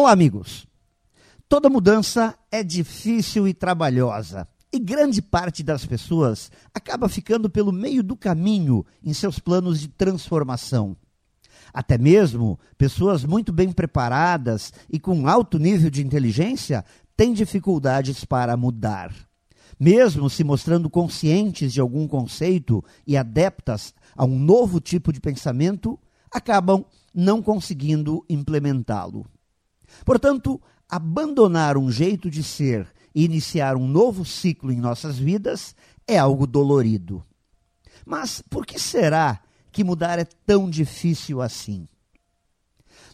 Olá, amigos. Toda mudança é difícil e trabalhosa. E grande parte das pessoas acaba ficando pelo meio do caminho em seus planos de transformação. Até mesmo pessoas muito bem preparadas e com alto nível de inteligência têm dificuldades para mudar. Mesmo se mostrando conscientes de algum conceito e adeptas a um novo tipo de pensamento, acabam não conseguindo implementá-lo. Portanto, abandonar um jeito de ser e iniciar um novo ciclo em nossas vidas é algo dolorido. Mas por que será que mudar é tão difícil assim?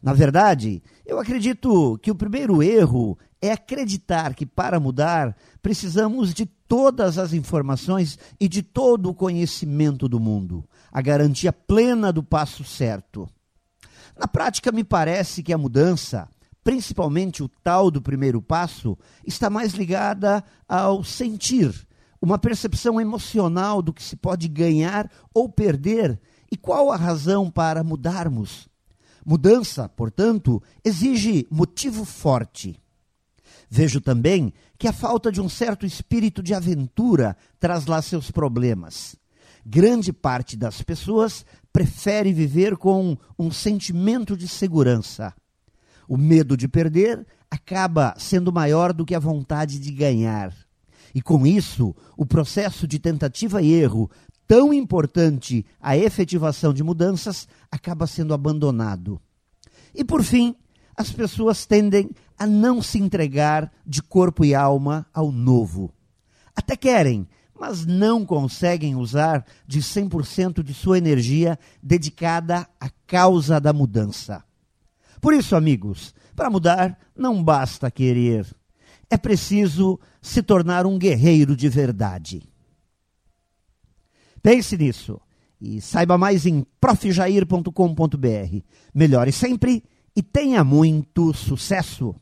Na verdade, eu acredito que o primeiro erro é acreditar que para mudar precisamos de todas as informações e de todo o conhecimento do mundo, a garantia plena do passo certo. Na prática, me parece que a mudança principalmente o tal do primeiro passo, está mais ligada ao sentir, uma percepção emocional do que se pode ganhar ou perder e qual a razão para mudarmos. Mudança, portanto, exige motivo forte. Vejo também que a falta de um certo espírito de aventura traz lá seus problemas. Grande parte das pessoas prefere viver com um sentimento de segurança o medo de perder acaba sendo maior do que a vontade de ganhar. E com isso, o processo de tentativa e erro, tão importante à efetivação de mudanças, acaba sendo abandonado. E por fim, as pessoas tendem a não se entregar de corpo e alma ao novo. Até querem, mas não conseguem usar de 100% de sua energia dedicada à causa da mudança. Por isso, amigos, para mudar não basta querer, é preciso se tornar um guerreiro de verdade. Pense nisso e saiba mais em profjair.com.br. Melhore sempre e tenha muito sucesso!